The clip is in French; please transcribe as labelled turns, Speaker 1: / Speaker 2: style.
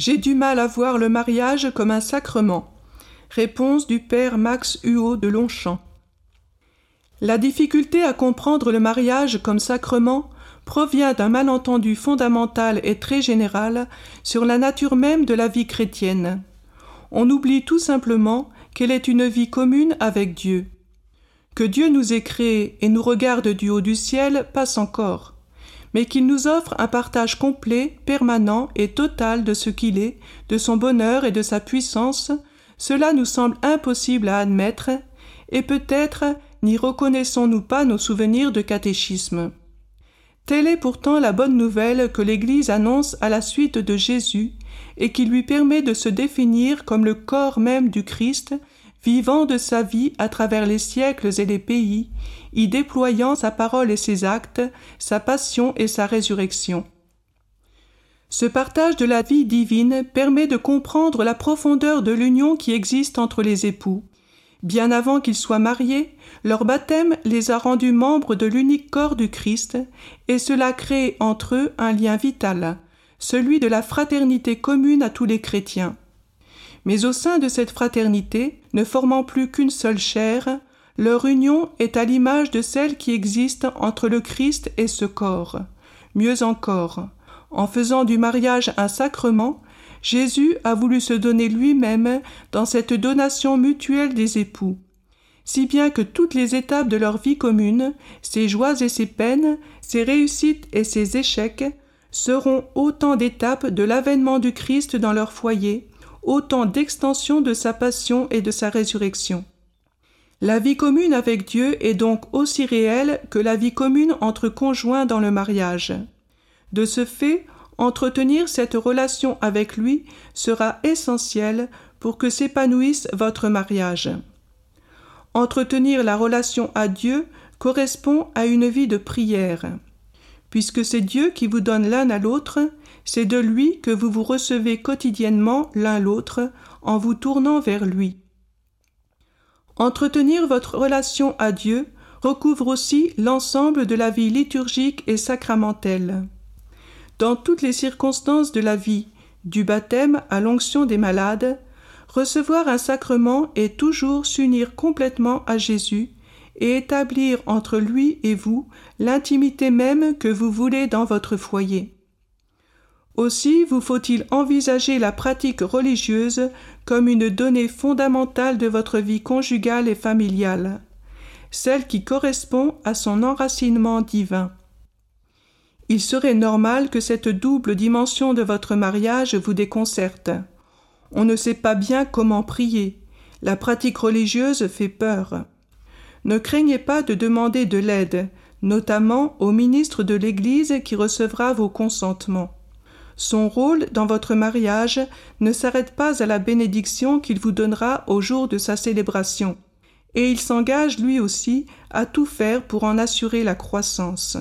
Speaker 1: J'ai du mal à voir le mariage comme un sacrement. Réponse du père Max Huot de Longchamp. La difficulté à comprendre le mariage comme sacrement provient d'un malentendu fondamental et très général sur la nature même de la vie chrétienne. On oublie tout simplement qu'elle est une vie commune avec Dieu. Que Dieu nous ait créés et nous regarde du haut du ciel passe encore mais qu'il nous offre un partage complet, permanent et total de ce qu'il est, de son bonheur et de sa puissance, cela nous semble impossible à admettre, et peut-être n'y reconnaissons-nous pas nos souvenirs de catéchisme. Telle est pourtant la bonne nouvelle que l'Église annonce à la suite de Jésus, et qui lui permet de se définir comme le corps même du Christ, vivant de sa vie à travers les siècles et les pays, y déployant sa parole et ses actes, sa passion et sa résurrection. Ce partage de la vie divine permet de comprendre la profondeur de l'union qui existe entre les époux. Bien avant qu'ils soient mariés, leur baptême les a rendus membres de l'unique corps du Christ, et cela crée entre eux un lien vital, celui de la fraternité commune à tous les chrétiens. Mais au sein de cette fraternité, ne formant plus qu'une seule chair, leur union est à l'image de celle qui existe entre le Christ et ce corps. Mieux encore, en faisant du mariage un sacrement, Jésus a voulu se donner lui-même dans cette donation mutuelle des époux, si bien que toutes les étapes de leur vie commune, ses joies et ses peines, ses réussites et ses échecs, seront autant d'étapes de l'avènement du Christ dans leur foyer, autant d'extensions de sa passion et de sa résurrection. La vie commune avec Dieu est donc aussi réelle que la vie commune entre conjoints dans le mariage. De ce fait, entretenir cette relation avec lui sera essentiel pour que s'épanouisse votre mariage. Entretenir la relation à Dieu correspond à une vie de prière. Puisque c'est Dieu qui vous donne l'un à l'autre, c'est de lui que vous vous recevez quotidiennement l'un l'autre en vous tournant vers lui. Entretenir votre relation à Dieu recouvre aussi l'ensemble de la vie liturgique et sacramentelle. Dans toutes les circonstances de la vie, du baptême à l'onction des malades, recevoir un sacrement est toujours s'unir complètement à Jésus et établir entre lui et vous l'intimité même que vous voulez dans votre foyer. Aussi vous faut-il envisager la pratique religieuse comme une donnée fondamentale de votre vie conjugale et familiale, celle qui correspond à son enracinement divin. Il serait normal que cette double dimension de votre mariage vous déconcerte. On ne sait pas bien comment prier. La pratique religieuse fait peur. Ne craignez pas de demander de l'aide, notamment au ministre de l'Église qui recevra vos consentements. Son rôle dans votre mariage ne s'arrête pas à la bénédiction qu'il vous donnera au jour de sa célébration, et il s'engage lui aussi à tout faire pour en assurer la croissance.